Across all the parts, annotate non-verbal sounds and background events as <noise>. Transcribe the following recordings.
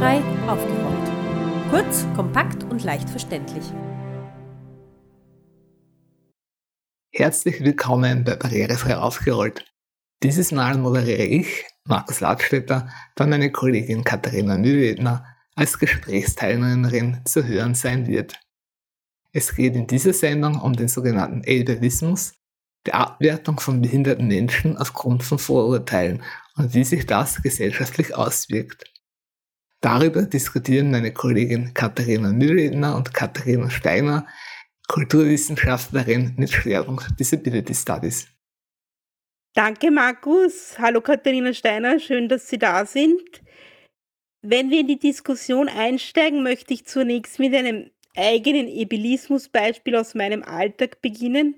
Barrierefrei aufgerollt. Kurz, kompakt und leicht verständlich. Herzlich willkommen bei Barrierefrei aufgerollt. Dieses Mal moderiere ich, Markus Ladstätter, dann meine Kollegin Katharina Mühlwedner als Gesprächsteilnehmerin zu hören sein wird. Es geht in dieser Sendung um den sogenannten Ableismus, die Abwertung von behinderten Menschen aufgrund von Vorurteilen und wie sich das gesellschaftlich auswirkt. Darüber diskutieren meine Kollegin Katharina Mühlredner und Katharina Steiner, Kulturwissenschaftlerin mit Schwerpunkt Disability Studies. Danke, Markus. Hallo, Katharina Steiner. Schön, dass Sie da sind. Wenn wir in die Diskussion einsteigen, möchte ich zunächst mit einem eigenen Ebilismus-Beispiel aus meinem Alltag beginnen.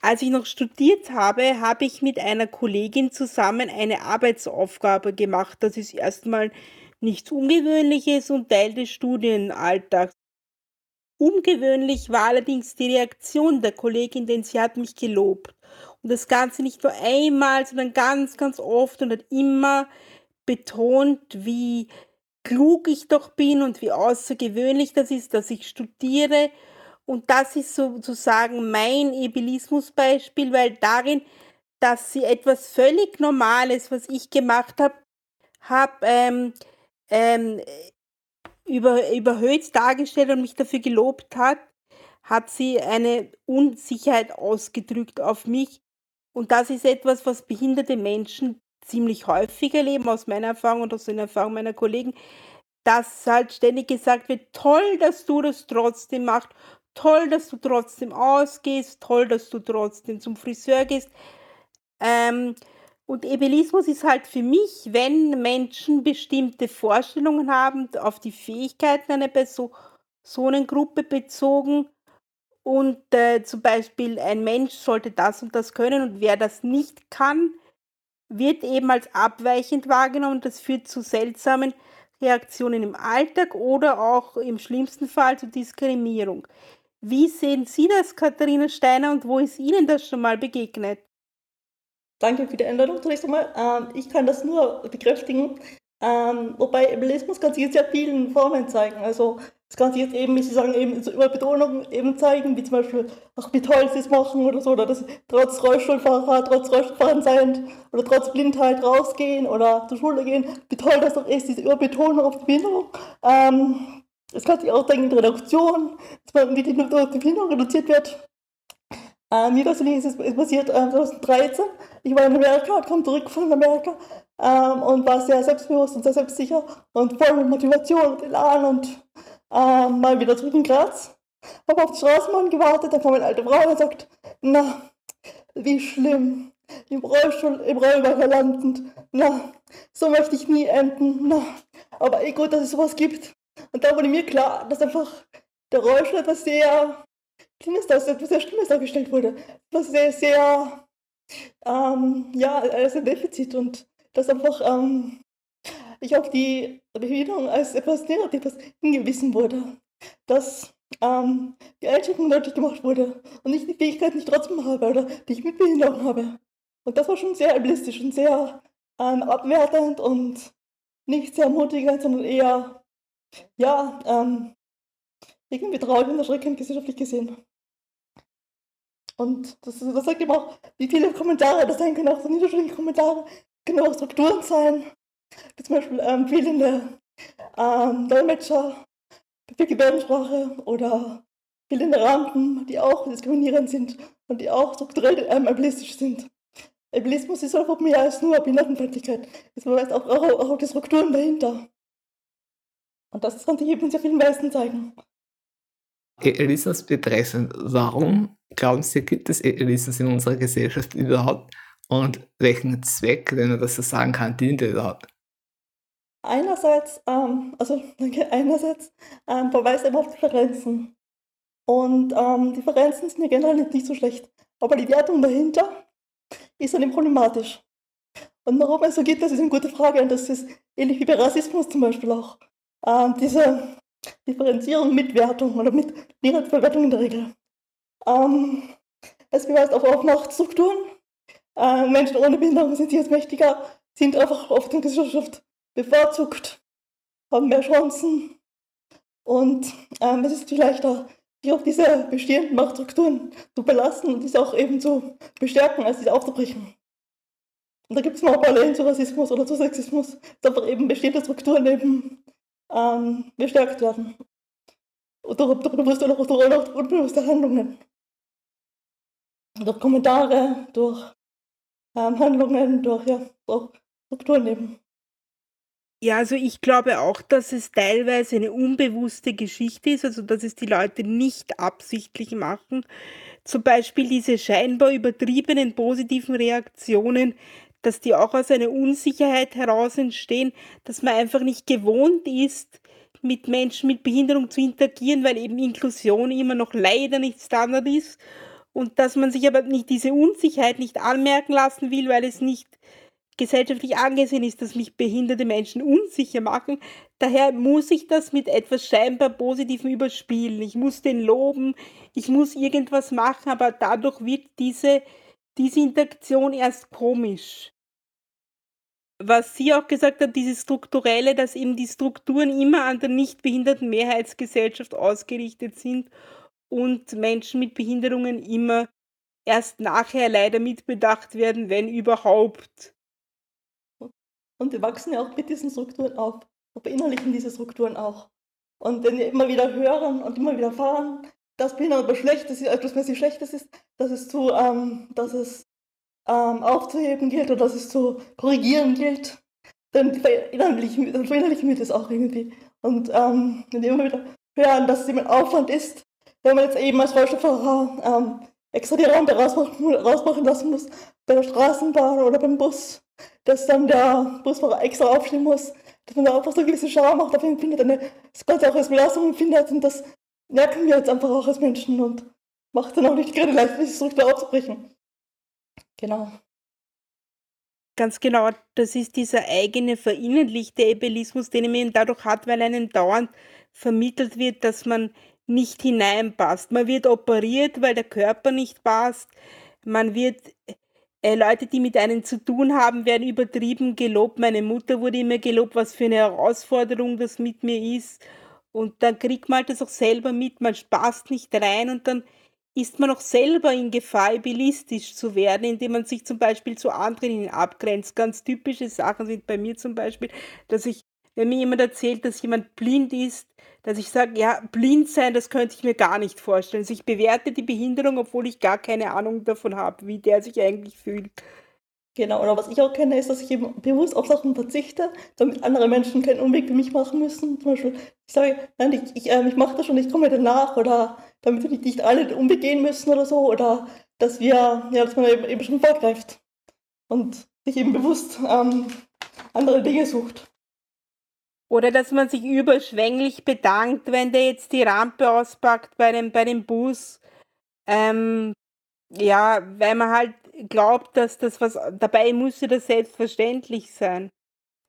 Als ich noch studiert habe, habe ich mit einer Kollegin zusammen eine Arbeitsaufgabe gemacht. Das ist erstmal nichts Ungewöhnliches und Teil des Studienalltags. Ungewöhnlich war allerdings die Reaktion der Kollegin, denn sie hat mich gelobt. Und das Ganze nicht nur einmal, sondern ganz, ganz oft und hat immer betont, wie klug ich doch bin und wie außergewöhnlich das ist, dass ich studiere und das ist sozusagen mein Ebilismusbeispiel, weil darin, dass sie etwas völlig Normales, was ich gemacht habe, hab, ähm, ähm, über, überhöht dargestellt und mich dafür gelobt hat, hat sie eine Unsicherheit ausgedrückt auf mich. Und das ist etwas, was behinderte Menschen ziemlich häufig erleben, aus meiner Erfahrung und aus den Erfahrungen meiner Kollegen, dass halt ständig gesagt wird, toll, dass du das trotzdem machst toll, dass du trotzdem ausgehst, toll, dass du trotzdem zum Friseur gehst. Ähm, und Ebelismus ist halt für mich, wenn Menschen bestimmte Vorstellungen haben auf die Fähigkeiten einer Personengruppe bezogen und äh, zum Beispiel ein Mensch sollte das und das können und wer das nicht kann, wird eben als abweichend wahrgenommen. Das führt zu seltsamen Reaktionen im Alltag oder auch im schlimmsten Fall zu Diskriminierung. Wie sehen Sie das, Katharina Steiner, und wo ist Ihnen das schon mal begegnet? Danke für die Einladung zunächst einmal. Ähm, ich kann das nur bekräftigen. Ähm, wobei Ebelismus kann sich in sehr vielen Formen zeigen. Also es kann sich jetzt eben, wie Sie sagen, eben so über Betonung eben zeigen, wie zum Beispiel auch wie toll Sie es machen oder so, oder dass trotz Rollstuhlfahrer, trotz Rollstuhlfahren sein oder trotz Blindheit rausgehen oder zur Schule gehen, wie toll das doch ist, diese Überbetonung auf die Behinderung. Ähm, es kann sich auch zeigen in Reduktion, dass man, wie die Behinderung reduziert wird. Äh, mir persönlich ist es passiert äh, 2013. Ich war in Amerika, kam zurück von Amerika ähm, und war sehr selbstbewusst und sehr selbstsicher und voll mit Motivation und Elan und äh, mal wieder zurück in Graz. Habe auf die Straßenbahn gewartet, dann kam eine alte Frau und sagt, na, wie schlimm, im Rollstuhl, im Rollwagen landend, na, so möchte ich nie enden, na, aber eh gut, dass es sowas gibt. Und da wurde mir klar, dass einfach der Rollstuhl etwas sehr Schlimmes, etwas sehr Schlimmes dargestellt wurde. Etwas sehr, sehr, ähm, ja, als ein Defizit und dass einfach ähm, ich auf die Behinderung als etwas Negatives hingewiesen wurde. Dass ähm, die Einschränkung deutlich gemacht wurde und nicht die Fähigkeit, ich trotzdem habe oder die ich mit Behinderung habe. Und das war schon sehr ableistisch und sehr ähm, abwertend und nicht sehr ermutigend, sondern eher ja, ähm, irgendwie traurig und erschreckend gesellschaftlich gesehen. Und das, das sagt eben auch, wie viele Kommentare das sein können, auch so niederschwellige Kommentare, können auch Strukturen sein, wie zum Beispiel ähm, fehlende ähm, Dolmetscher für Gebärdensprache oder fehlende Rampen, die auch diskriminierend sind und die auch strukturell ähm, ableistisch sind. Ableismus ist einfach mehr als nur Behindertenfeindlichkeit. Es weist auch, auch, auch die Strukturen dahinter. Und das kann sich eben sehr vielen Weisen zeigen. Elisas betreffend, warum glauben Sie, gibt es Elisas in unserer Gesellschaft überhaupt? Und welchen Zweck, wenn man das so sagen kann, dient er überhaupt? Einerseits, ähm, also <laughs> einerseits ähm, verweist er auf Differenzen. Und ähm, Differenzen sind ja generell nicht so schlecht. Aber die Wertung dahinter ist dann problematisch. Und warum es so gibt, das ist eine gute Frage. Und das ist ähnlich wie bei Rassismus zum Beispiel auch äh, diese Differenzierung mit Wertung oder mit Verwertung in der Regel. Ähm, es beweist auch auf Machtstrukturen. Äh, Menschen ohne Behinderung sind jetzt mächtiger, sind einfach oft in der Gesellschaft bevorzugt, haben mehr Chancen. Und ähm, es ist viel leichter, sich auf diese bestehenden Machtstrukturen zu belassen und diese auch eben zu bestärken, als diese aufzubrechen. Und da gibt es mal Parallelen zu Rassismus oder zu Sexismus, dass einfach eben bestehende Strukturen eben ähm, bestärkt werden. Und durch, durch bewusste oder durch unbewusste Handlungen. Durch Kommentare, durch ähm, Handlungen, durch ja, durch Strukturen. Ja, also ich glaube auch, dass es teilweise eine unbewusste Geschichte ist, also dass es die Leute nicht absichtlich machen. Zum Beispiel diese scheinbar übertriebenen positiven Reaktionen, dass die auch aus einer Unsicherheit heraus entstehen, dass man einfach nicht gewohnt ist, mit Menschen mit Behinderung zu interagieren, weil eben Inklusion immer noch leider nicht Standard ist und dass man sich aber nicht diese Unsicherheit nicht anmerken lassen will, weil es nicht gesellschaftlich angesehen ist, dass mich behinderte Menschen unsicher machen. Daher muss ich das mit etwas scheinbar Positivem überspielen. Ich muss den loben, ich muss irgendwas machen, aber dadurch wird diese, diese Interaktion erst komisch. Was sie auch gesagt hat, dieses Strukturelle, dass eben die Strukturen immer an der nicht behinderten Mehrheitsgesellschaft ausgerichtet sind und Menschen mit Behinderungen immer erst nachher leider mitbedacht werden, wenn überhaupt. Und wir wachsen ja auch mit diesen Strukturen auf und verinnerlichen diese Strukturen auch. Und wenn wir immer wieder hören und immer wieder fahren, dass Behindern aber schlecht ist, etwas mäßig Schlechtes ist, dass es zu, ähm, dass es ähm, aufzuheben gilt oder dass es zu korrigieren gilt, dann verinnerlichen, dann verinnerlichen wir das auch irgendwie. Und ähm, wenn wir immer wieder hören, dass es eben ein Aufwand ist, wenn man jetzt eben als Rollstuhlfahrer ähm, extra die Rampe rausmachen, rausmachen lassen muss, bei der Straßenbahn oder beim Bus, dass dann der Busfahrer extra aufstehen muss, dass man da einfach so eine gewisse Scham auch dafür empfindet, eine, das Ganze auch als Belastung empfindet und das merken wir jetzt einfach auch als Menschen und macht dann auch nicht gerade leicht, diese Struktur aufzubrechen. Genau. Ganz genau, das ist dieser eigene verinnerlichte Ebelismus, den man dadurch hat, weil einem dauernd vermittelt wird, dass man nicht hineinpasst. Man wird operiert, weil der Körper nicht passt. Man wird äh, Leute, die mit einem zu tun haben, werden übertrieben gelobt. Meine Mutter wurde immer gelobt, was für eine Herausforderung das mit mir ist. Und dann kriegt man halt das auch selber mit, man passt nicht rein und dann ist man auch selber in Gefahr, bilistisch zu werden, indem man sich zum Beispiel zu anderen abgrenzt. Ganz typische Sachen sind bei mir zum Beispiel, dass ich, wenn mir jemand erzählt, dass jemand blind ist, dass ich sage, ja, blind sein, das könnte ich mir gar nicht vorstellen. Also ich bewerte die Behinderung, obwohl ich gar keine Ahnung davon habe, wie der sich eigentlich fühlt. Genau, oder was ich auch kenne, ist, dass ich eben bewusst auf Sachen verzichte, damit andere Menschen keinen Umweg für mich machen müssen. Zum Beispiel, ich sage, nein, ich, ich, äh, ich mache das schon, ich komme danach, oder damit wir nicht alle den Umweg gehen müssen oder so, oder dass wir, ja, dass man eben, eben schon vorgreift und sich eben bewusst ähm, andere Dinge sucht. Oder dass man sich überschwänglich bedankt, wenn der jetzt die Rampe auspackt bei dem, bei dem Bus. Ähm, ja, weil man halt glaubt, dass das was dabei müsste das selbstverständlich sein.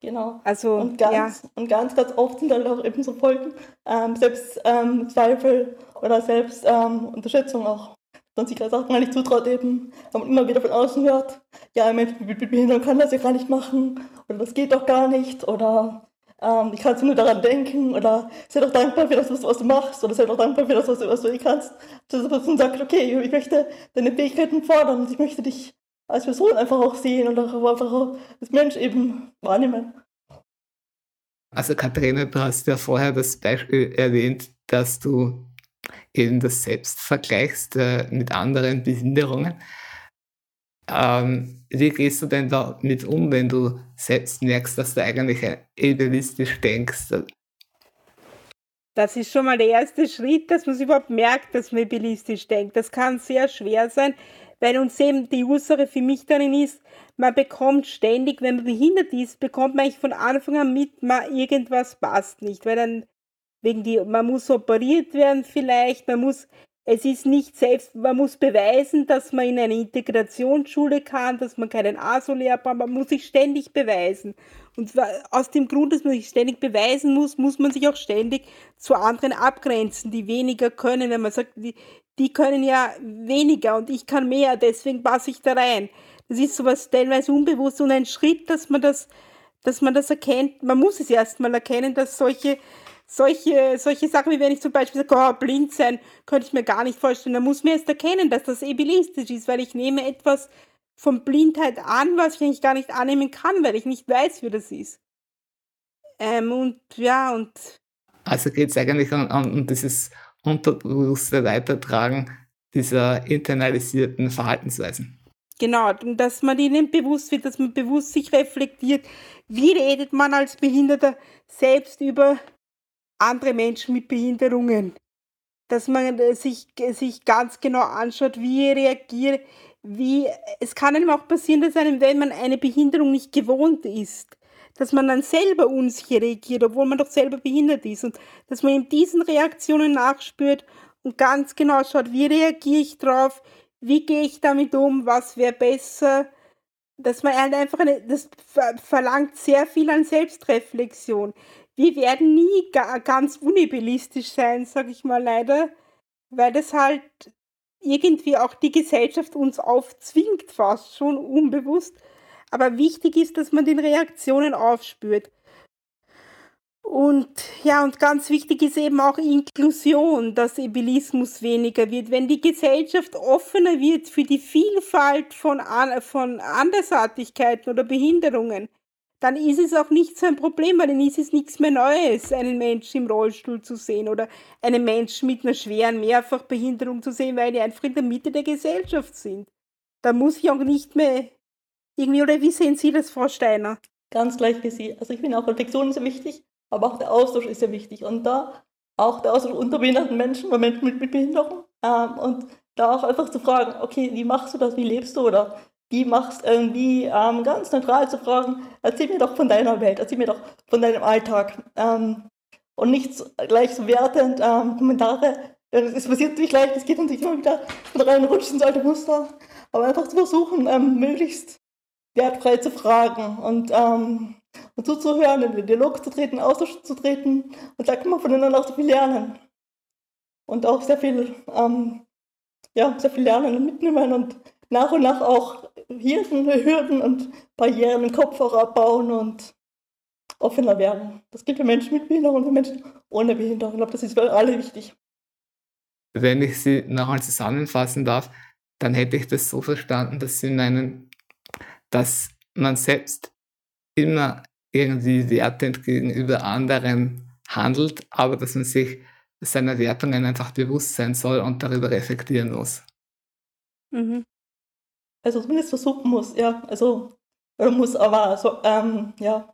Genau. Also, und ganz, ja. und ganz, ganz oft sind halt auch eben so Folgen, ähm, Selbstzweifel ähm, oder Selbstunterschätzung ähm, auch. Dass sich das auch gar nicht zutraut eben, wenn man immer wieder von außen hört, ja, ein Mensch mit Behinderung kann das ja gar nicht machen oder das geht doch gar nicht oder ähm, ich kann nur daran denken oder sei doch dankbar für das, was, du machst oder sei doch dankbar für das, was, was du eh kannst. Dass du dann sagst, okay, ich möchte deine Fähigkeiten fordern und ich möchte dich als Person einfach auch sehen und auch einfach auch als Mensch eben wahrnehmen. Also Katharina, du hast ja vorher das Beispiel erwähnt, dass du eben das selbst vergleichst äh, mit anderen Behinderungen. Ähm, wie gehst du denn damit um, wenn du selbst merkst, dass du eigentlich idealistisch denkst? Das ist schon mal der erste Schritt, dass man sich überhaupt merkt, dass man idealistisch denkt. Das kann sehr schwer sein, weil uns eben die Ursache für mich darin ist, man bekommt ständig, wenn man behindert ist, bekommt man eigentlich von Anfang an mit, man irgendwas passt nicht, weil dann wegen die, man muss operiert werden vielleicht, man muss es ist nicht selbst, man muss beweisen, dass man in eine Integrationsschule kann, dass man keinen ASO-Lehrer braucht, man muss sich ständig beweisen. Und aus dem Grund, dass man sich ständig beweisen muss, muss man sich auch ständig zu anderen abgrenzen, die weniger können. Wenn man sagt, die, die können ja weniger und ich kann mehr, deswegen passe ich da rein. Das ist sowas stellenweise unbewusst und ein Schritt, dass man das dass man das erkennt. Man muss es erstmal erkennen, dass solche, solche, solche Sachen, wie wenn ich zum Beispiel sage, oh, blind sein, könnte ich mir gar nicht vorstellen. Da muss man erst erkennen, dass das ableistisch ist, weil ich nehme etwas von Blindheit an, was ich eigentlich gar nicht annehmen kann, weil ich nicht weiß, wie das ist. Ähm, und ja, und. Also geht es eigentlich um, um dieses unterbewusste Weitertragen dieser internalisierten Verhaltensweisen. Genau, dass man ihnen bewusst wird, dass man bewusst sich reflektiert, wie redet man als Behinderter selbst über andere Menschen mit Behinderungen. Dass man äh, sich, sich ganz genau anschaut, wie reagiert, wie, es kann einem auch passieren, dass einem, wenn man eine Behinderung nicht gewohnt ist, dass man dann selber unsicher reagiert, obwohl man doch selber behindert ist und dass man in diesen Reaktionen nachspürt und ganz genau schaut, wie reagiere ich drauf, wie gehe ich damit um, was wäre besser, dass man halt einfach eine, das verlangt sehr viel an Selbstreflexion. Wir werden nie ganz unibellistisch sein, sage ich mal leider, weil das halt irgendwie auch die Gesellschaft uns aufzwingt, fast schon unbewusst. Aber wichtig ist, dass man den Reaktionen aufspürt. Und ja, und ganz wichtig ist eben auch Inklusion, dass Ebilismus weniger wird. Wenn die Gesellschaft offener wird für die Vielfalt von, von Andersartigkeiten oder Behinderungen, dann ist es auch nicht so ein Problem, weil dann ist es nichts mehr Neues, einen Menschen im Rollstuhl zu sehen oder einen Menschen mit einer schweren Mehrfachbehinderung zu sehen, weil die einfach in der Mitte der Gesellschaft sind. Da muss ich auch nicht mehr irgendwie, oder wie sehen Sie das, Frau Steiner? Ganz gleich wie Sie. Also ich finde auch Reflexion sehr wichtig, aber auch der Austausch ist sehr wichtig. Und da auch der Austausch unter behinderten Menschen oder Menschen mit, mit Behinderung. Ähm, und da auch einfach zu fragen, okay, wie machst du das, wie lebst du oder die machst, irgendwie ähm, ganz neutral zu fragen, erzähl mir doch von deiner Welt, erzähl mir doch von deinem Alltag. Ähm, und nicht gleich so wertend ähm, Kommentare. Es passiert natürlich leicht, es geht natürlich immer wieder reinrutscht ins alte Muster. Aber einfach zu versuchen, ähm, möglichst wertfrei zu fragen und, ähm, und zuzuhören, in den Dialog zu treten, Austausch zu treten. Und da kann man voneinander auch so viel lernen. Und auch sehr viel, ähm, ja, sehr viel lernen und mitnehmen und nach und nach auch Hürden, Hürden und Barrieren im Kopf auch abbauen und offener werden. Das gilt für Menschen mit Behinderung und für Menschen ohne Behinderung. Ich glaube, das ist für alle wichtig. Wenn ich Sie nochmal zusammenfassen darf, dann hätte ich das so verstanden, dass Sie meinen, dass man selbst immer irgendwie wertend gegenüber anderen handelt, aber dass man sich seiner Wertungen einfach bewusst sein soll und darüber reflektieren muss. Mhm also zumindest versuchen muss, ja, also muss aber so, ähm, ja,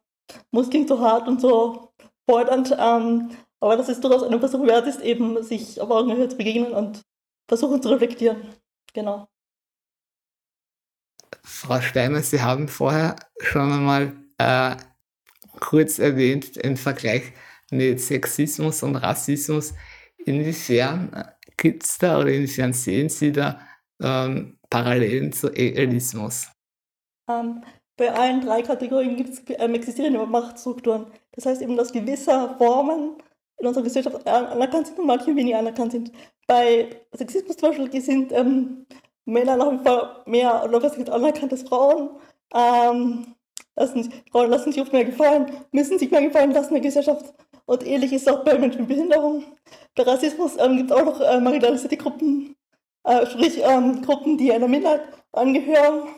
muss klingt so hart und so fordernd, ähm, aber das ist durchaus eine Versuch wert ist, eben sich auf Augenhöhe zu begegnen und versuchen zu reflektieren. Genau. Frau Steiner, Sie haben vorher schon einmal äh, kurz erwähnt, den Vergleich mit Sexismus und Rassismus. Inwiefern gibt es da oder inwiefern sehen Sie da ähm, Parallelen zu Elitismus? Ähm, bei allen drei Kategorien gibt es ähm, existierende Machtstrukturen. Das heißt eben, dass gewisse Formen in unserer Gesellschaft anerkannt sind und manche weniger anerkannt sind. Bei Sexismus zum Beispiel sind ähm, Männer nach wie vor mehr was anerkannt als Frauen. Ähm, lassen Frauen lassen sich oft mehr gefallen, müssen sich mehr gefallen lassen in der Gesellschaft. Und ähnlich ist es auch bei Menschen mit Behinderung. Bei Rassismus ähm, gibt es auch noch äh, marginalisierte Gruppen, äh, sprich ähm, Gruppen, die einer Minderheit angehören,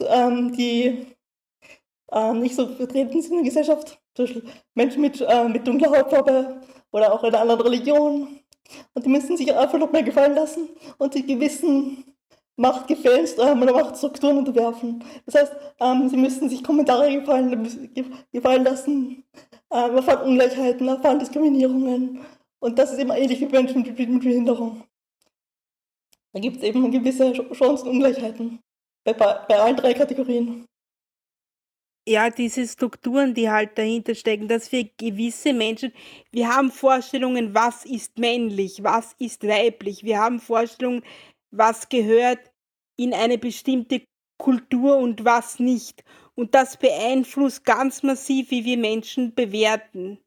ähm, die äh, nicht so vertreten sind in der Gesellschaft, zum Beispiel Menschen mit, äh, mit dunkler Hautfarbe oder auch einer anderen Religion. Und die müssen sich einfach noch mehr gefallen lassen und die gewissen Machtgefällen ähm, oder Machtstrukturen unterwerfen. Das heißt, ähm, sie müssen sich Kommentare gefallen, gefallen lassen, ähm, erfahren Ungleichheiten, erfahren Diskriminierungen. Und das ist immer ähnlich wie Menschen mit Behinderung. Da gibt es eben gewisse Chancenungleichheiten bei, bei allen drei Kategorien. Ja, diese Strukturen, die halt dahinter stecken, dass wir gewisse Menschen, wir haben Vorstellungen, was ist männlich, was ist weiblich, wir haben Vorstellungen, was gehört in eine bestimmte Kultur und was nicht. Und das beeinflusst ganz massiv, wie wir Menschen bewerten.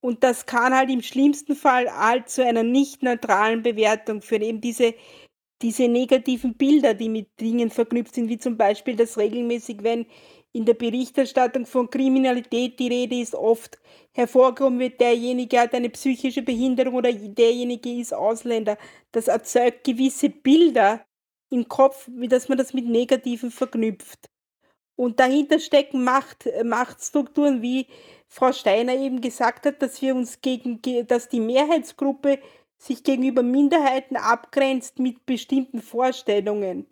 Und das kann halt im schlimmsten Fall halt zu einer nicht neutralen Bewertung führen. Eben diese diese negativen Bilder, die mit Dingen verknüpft sind, wie zum Beispiel, dass regelmäßig, wenn in der Berichterstattung von Kriminalität die Rede ist, oft hervorgehoben wird, derjenige hat eine psychische Behinderung oder derjenige ist Ausländer. Das erzeugt gewisse Bilder im Kopf, wie dass man das mit Negativen verknüpft. Und dahinter stecken Macht, Machtstrukturen, wie Frau Steiner eben gesagt hat, dass wir uns gegen, dass die Mehrheitsgruppe sich gegenüber Minderheiten abgrenzt mit bestimmten Vorstellungen,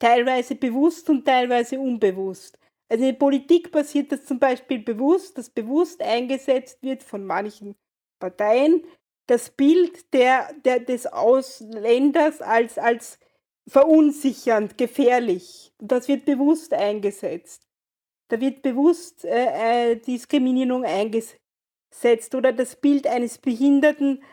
teilweise bewusst und teilweise unbewusst. Also in der Politik passiert das zum Beispiel bewusst, dass bewusst eingesetzt wird von manchen Parteien das Bild der, der, des Ausländers als, als verunsichernd, gefährlich. Das wird bewusst eingesetzt. Da wird bewusst äh, äh Diskriminierung eingesetzt oder das Bild eines Behinderten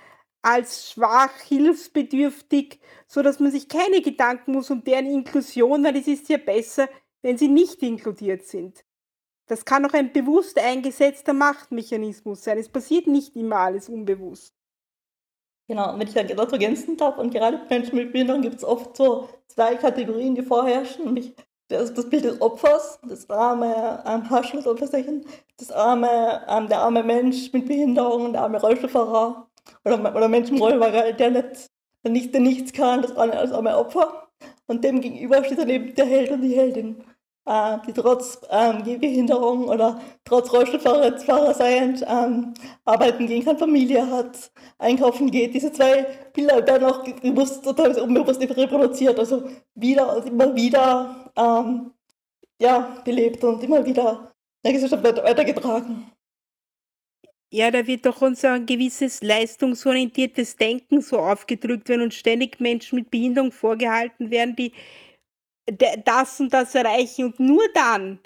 als schwach, hilfsbedürftig, so dass man sich keine Gedanken muss um deren Inklusion, weil es ist ja besser, wenn sie nicht inkludiert sind. Das kann auch ein bewusst eingesetzter Machtmechanismus sein. Es passiert nicht immer alles unbewusst. Genau, wenn ich da dazu ergänzen darf, und gerade bei Menschen mit Behinderung gibt es oft so zwei Kategorien, die vorherrschen, nämlich das, das Bild des Opfers, das arme ähm, Haschel, das arme, ähm, der arme Mensch mit Behinderung, der arme Rollstuhlfahrer, oder, oder Mensch im Rollwagen, der, nicht, der, nicht, der nichts kann, das arme, das arme Opfer. Und dem gegenüber steht dann eben der Held und die Heldin, äh, die trotz ähm, Behinderung oder trotz Rollstuhlfahrer seiend ähm, arbeiten gehen kann, Familie hat, einkaufen geht. Diese zwei Bilder werden auch oder unbewusst reproduziert, also wieder und immer wieder ähm, ja, belebt und immer wieder in der Gesellschaft weitergetragen. Ja, da wird doch unser gewisses leistungsorientiertes Denken so aufgedrückt, wenn uns ständig Menschen mit Behinderung vorgehalten werden, die das und das erreichen und nur dann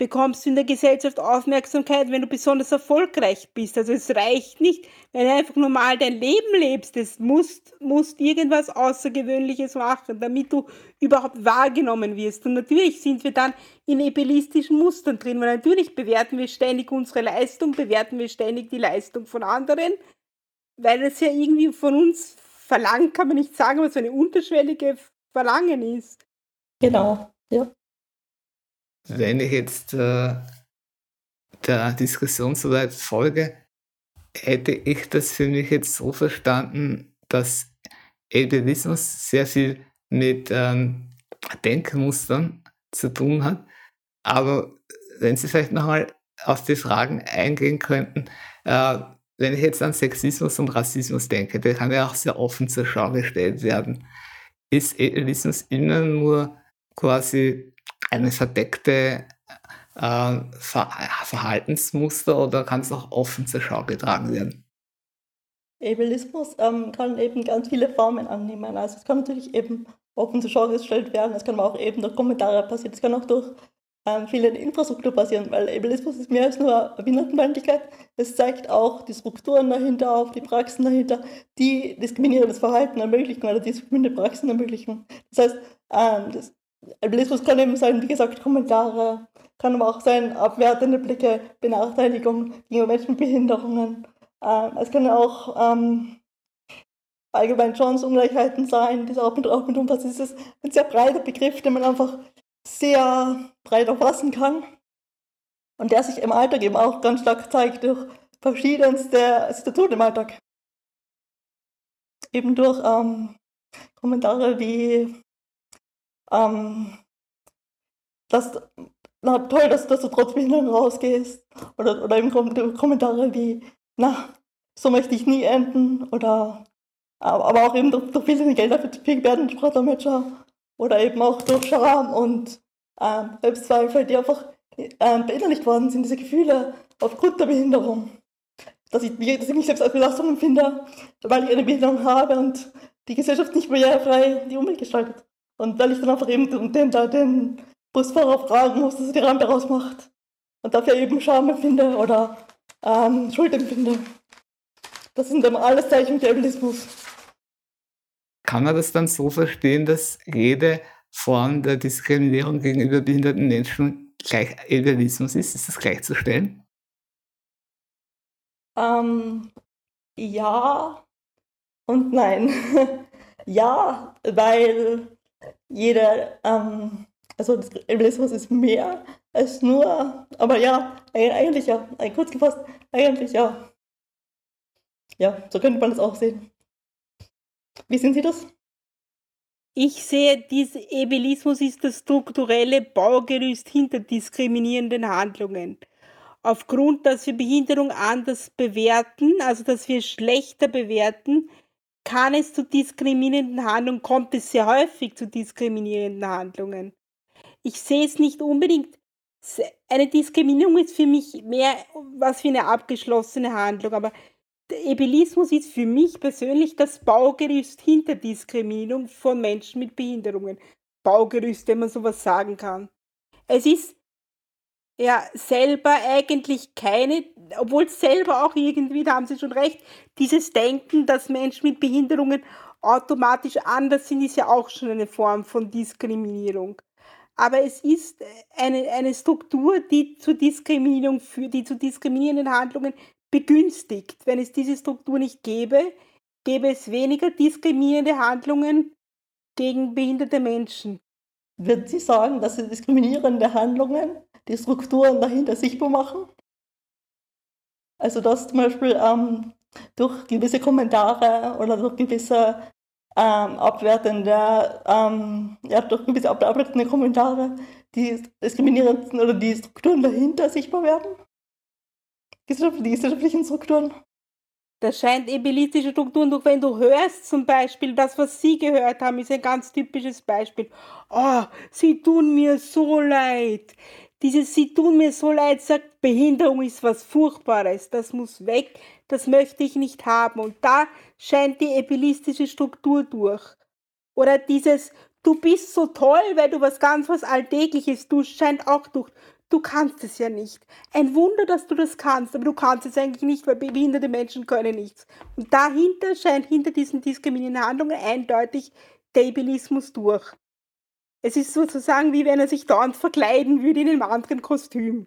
bekommst du in der Gesellschaft Aufmerksamkeit, wenn du besonders erfolgreich bist. Also es reicht nicht, wenn du einfach normal dein Leben lebst. Es musst, musst irgendwas Außergewöhnliches machen, damit du überhaupt wahrgenommen wirst. Und natürlich sind wir dann in ebelistischen Mustern drin, weil natürlich bewerten wir ständig unsere Leistung, bewerten wir ständig die Leistung von anderen, weil es ja irgendwie von uns verlangt, kann man nicht sagen, aber so eine unterschwellige Verlangen ist. Genau, ja. Wenn ich jetzt äh, der Diskussion soweit folge, hätte ich das für mich jetzt so verstanden, dass Ableismus sehr viel mit ähm, Denkmustern zu tun hat. Aber wenn Sie vielleicht nochmal auf die Fragen eingehen könnten, äh, wenn ich jetzt an Sexismus und Rassismus denke, der kann ja auch sehr offen zur Schau gestellt werden. Ist Ableismus immer nur quasi eine verdeckte äh, Ver Verhaltensmuster oder kann es auch offen zur Schau getragen werden? Ableismus ähm, kann eben ganz viele Formen annehmen. Also es kann natürlich eben offen zur Schau gestellt werden, es kann auch eben durch Kommentare passieren, es kann auch durch ähm, viele Infrastruktur passieren, weil Ableismus ist mehr als nur Behindertenfeindlichkeit. Es zeigt auch die Strukturen dahinter auf, die Praxen dahinter, die diskriminierendes Verhalten ermöglichen oder diskriminierende Praxen ermöglichen. Das heißt, ähm, das Albinismus kann eben sein, wie gesagt, Kommentare, kann aber auch sein, abwertende Blicke, Benachteiligung gegenüber Menschen mit Behinderungen. Ähm, es können auch ähm, allgemein Chancenungleichheiten sein, die auch mit, auch mit umfasst. Es ist ein sehr breiter Begriff, den man einfach sehr breit erfassen kann und der sich im Alltag eben auch ganz stark zeigt durch verschiedenste Situationen im Alltag. Eben durch ähm, Kommentare wie ähm, das, na toll, dass, dass du trotz Behinderung rausgehst. Oder, oder eben Kommentare wie, na, so möchte ich nie enden. Oder aber auch eben durch, durch viele Gelder für die werden Sprachdolmetscher. Oder eben auch durch Scham und ähm, Selbstzweifel, die einfach ähm, beinnerlicht worden sind, diese Gefühle aufgrund der Behinderung. Dass ich, dass ich mich selbst als Belastung empfinde, weil ich eine Behinderung habe und die Gesellschaft nicht barrierefrei die Umwelt gestaltet. Und weil ich dann einfach eben den, den, den Busfahrer fragen muss, dass er die Rampe rausmacht. Und dafür eben Scham empfinde oder ähm, Schuld empfinde. Das sind dann alles Zeichen des Ableismus. Kann man das dann so verstehen, dass jede Form der Diskriminierung gegenüber behinderten Menschen gleich Ableismus ist? Ist das gleichzustellen? Ähm, ja und nein. <laughs> ja, weil jeder, ähm, also das Ableismus ist mehr als nur, aber ja, eigentlich ja, kurz gefasst, eigentlich ja. Ja, so könnte man das auch sehen. Wie sehen Sie das? Ich sehe, dieser Ebelismus ist das strukturelle Baugerüst hinter diskriminierenden Handlungen. Aufgrund, dass wir Behinderung anders bewerten, also dass wir schlechter bewerten, kann es zu diskriminierenden Handlungen, kommt es sehr häufig zu diskriminierenden Handlungen. Ich sehe es nicht unbedingt. Eine Diskriminierung ist für mich mehr was wie eine abgeschlossene Handlung, aber der Ebelismus ist für mich persönlich das Baugerüst hinter Diskriminierung von Menschen mit Behinderungen. Baugerüst, wenn man sowas sagen kann. Es ist ja selber eigentlich keine, obwohl selber auch irgendwie, da haben Sie schon recht, dieses Denken, dass Menschen mit Behinderungen automatisch anders sind, ist ja auch schon eine Form von Diskriminierung. Aber es ist eine, eine Struktur, die zu Diskriminierung führt, die zu diskriminierenden Handlungen begünstigt. Wenn es diese Struktur nicht gäbe, gäbe es weniger diskriminierende Handlungen gegen behinderte Menschen. Würden Sie sagen, dass diskriminierende Handlungen die Strukturen dahinter sichtbar machen? Also dass zum Beispiel ähm, durch gewisse Kommentare oder durch gewisse ähm, abwertende, ähm, ja, durch gewisse abwertende Kommentare die diskriminierenden oder die Strukturen dahinter sichtbar werden? die gesellschaftlichen Strukturen. Das scheint ebelitische Strukturen durch, wenn du hörst zum Beispiel, das, was Sie gehört haben, ist ein ganz typisches Beispiel. Oh, Sie tun mir so leid. Dieses Sie tun mir so leid sagt, Behinderung ist was Furchtbares, das muss weg, das möchte ich nicht haben. Und da scheint die epilistische Struktur durch. Oder dieses Du bist so toll, weil du was ganz was Alltägliches tust, scheint auch durch. Du kannst es ja nicht. Ein Wunder, dass du das kannst, aber du kannst es eigentlich nicht, weil behinderte Menschen können nichts. Und dahinter scheint hinter diesen diskriminierenden Handlungen eindeutig der Ableismus durch. Es ist sozusagen wie wenn er sich dauernd verkleiden würde in einem anderen Kostüm.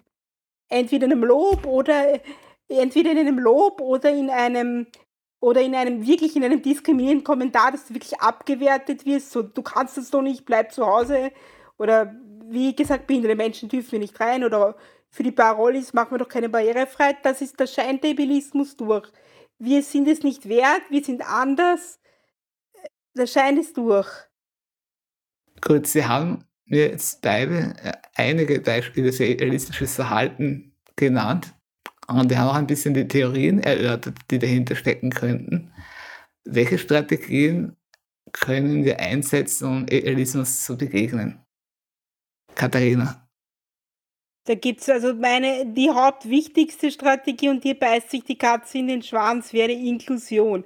Entweder in einem Lob oder entweder in einem Lob oder in einem oder in einem wirklich in einem diskriminierenden Kommentar, dass du wirklich abgewertet wirst, so du kannst das doch nicht, bleib zu Hause oder wie gesagt, behinderte Menschen dürfen wir nicht rein oder für die Parolis machen wir doch keine Barrierefreiheit. Das ist der Scheindebilismus durch. Wir sind es nicht wert, wir sind anders. Da scheint es durch. Gut, Sie haben mir jetzt beide äh, einige Beispiele für realistisches Verhalten genannt. Und wir haben auch ein bisschen die Theorien erörtert, die dahinter stecken könnten. Welche Strategien können wir einsetzen, um Realismus zu begegnen? Katharina? Da gibt es also meine, die hauptwichtigste Strategie und hier beißt sich die Katze in den Schwanz, wäre Inklusion.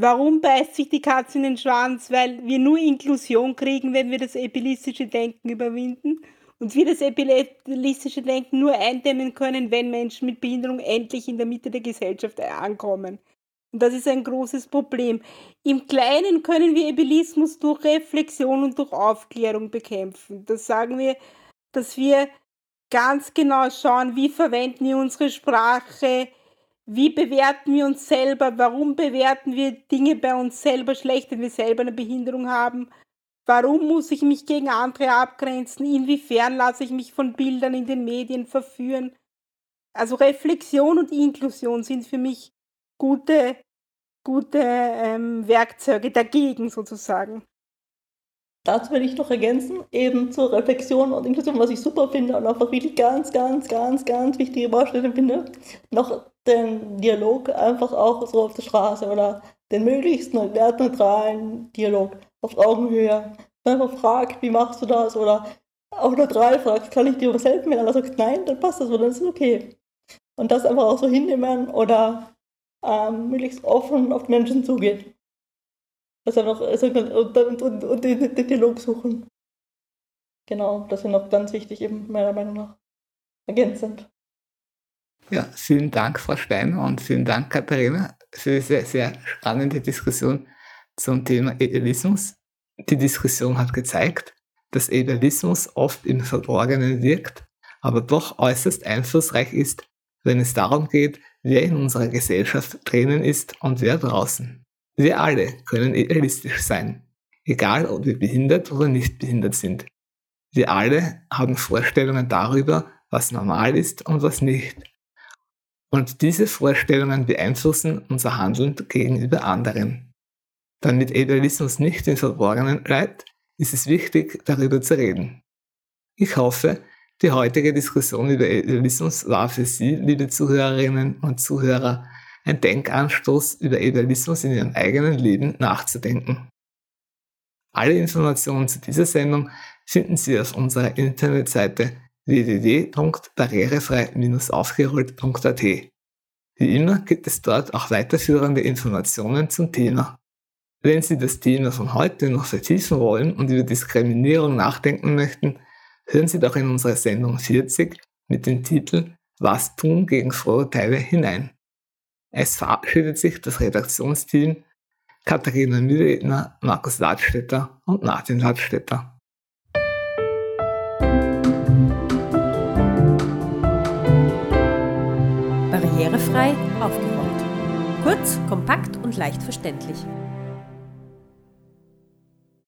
Warum beißt sich die Katze in den Schwanz? Weil wir nur Inklusion kriegen, wenn wir das epilistische Denken überwinden und wir das epilistische Denken nur eindämmen können, wenn Menschen mit Behinderung endlich in der Mitte der Gesellschaft ankommen. Und das ist ein großes Problem. Im Kleinen können wir Ebelismus durch Reflexion und durch Aufklärung bekämpfen. Das sagen wir, dass wir ganz genau schauen, wie verwenden wir unsere Sprache, wie bewerten wir uns selber, warum bewerten wir Dinge bei uns selber schlecht, wenn wir selber eine Behinderung haben, warum muss ich mich gegen andere abgrenzen, inwiefern lasse ich mich von Bildern in den Medien verführen. Also Reflexion und Inklusion sind für mich gute, gute ähm, Werkzeuge dagegen sozusagen. Dazu will ich noch ergänzen, eben zur Reflexion und Inklusion, was ich super finde und auch wirklich ganz, ganz, ganz, ganz wichtige Baustelle finde, noch den Dialog einfach auch so auf der Straße oder den möglichst wertneutralen Dialog auf Augenhöhe. Einfach fragt, wie machst du das? Oder auch drei fragt, kann ich dir was helfen? Wenn einer sagt nein, dann passt das, oder dann ist es okay. Und das einfach auch so hinnehmen oder ähm, möglichst offen auf die Menschen zugeht. Also noch, also, und, und, und, und den, den Dialog suchen. Genau, das ist noch ganz wichtig, eben meiner Meinung nach. Ergänzend. Ja, vielen Dank, Frau Steiner, und vielen Dank, Katharina, für diese sehr, spannende Diskussion zum Thema Idealismus. Die Diskussion hat gezeigt, dass Idealismus oft im Verborgenen wirkt, aber doch äußerst einflussreich ist, wenn es darum geht, wer in unserer Gesellschaft drinnen ist und wer draußen. Wir alle können idealistisch sein. egal ob wir behindert oder nicht behindert sind. Wir alle haben Vorstellungen darüber, was normal ist und was nicht. Und diese Vorstellungen beeinflussen unser Handeln gegenüber anderen. Damit Idealismus nicht im Verborgenen bleibt, ist es wichtig, darüber zu reden. Ich hoffe, die heutige Diskussion über Idealismus war für Sie, liebe Zuhörerinnen und Zuhörer, ein Denkanstoß über Idealismus in Ihrem eigenen Leben nachzudenken. Alle Informationen zu dieser Sendung finden Sie auf unserer Internetseite www.barrierefrei-aufgerollt.at. Wie immer gibt es dort auch weiterführende Informationen zum Thema. Wenn Sie das Thema von heute noch vertiefen wollen und über Diskriminierung nachdenken möchten, hören Sie doch in unsere Sendung 40 mit dem Titel Was tun gegen Vorurteile hinein. Es verabschiedet sich das Redaktionsteam Katharina Mühledner, Markus Ladstätter und Martin Ladstätter. Barrierefrei aufgerollt. Kurz, kompakt und leicht verständlich.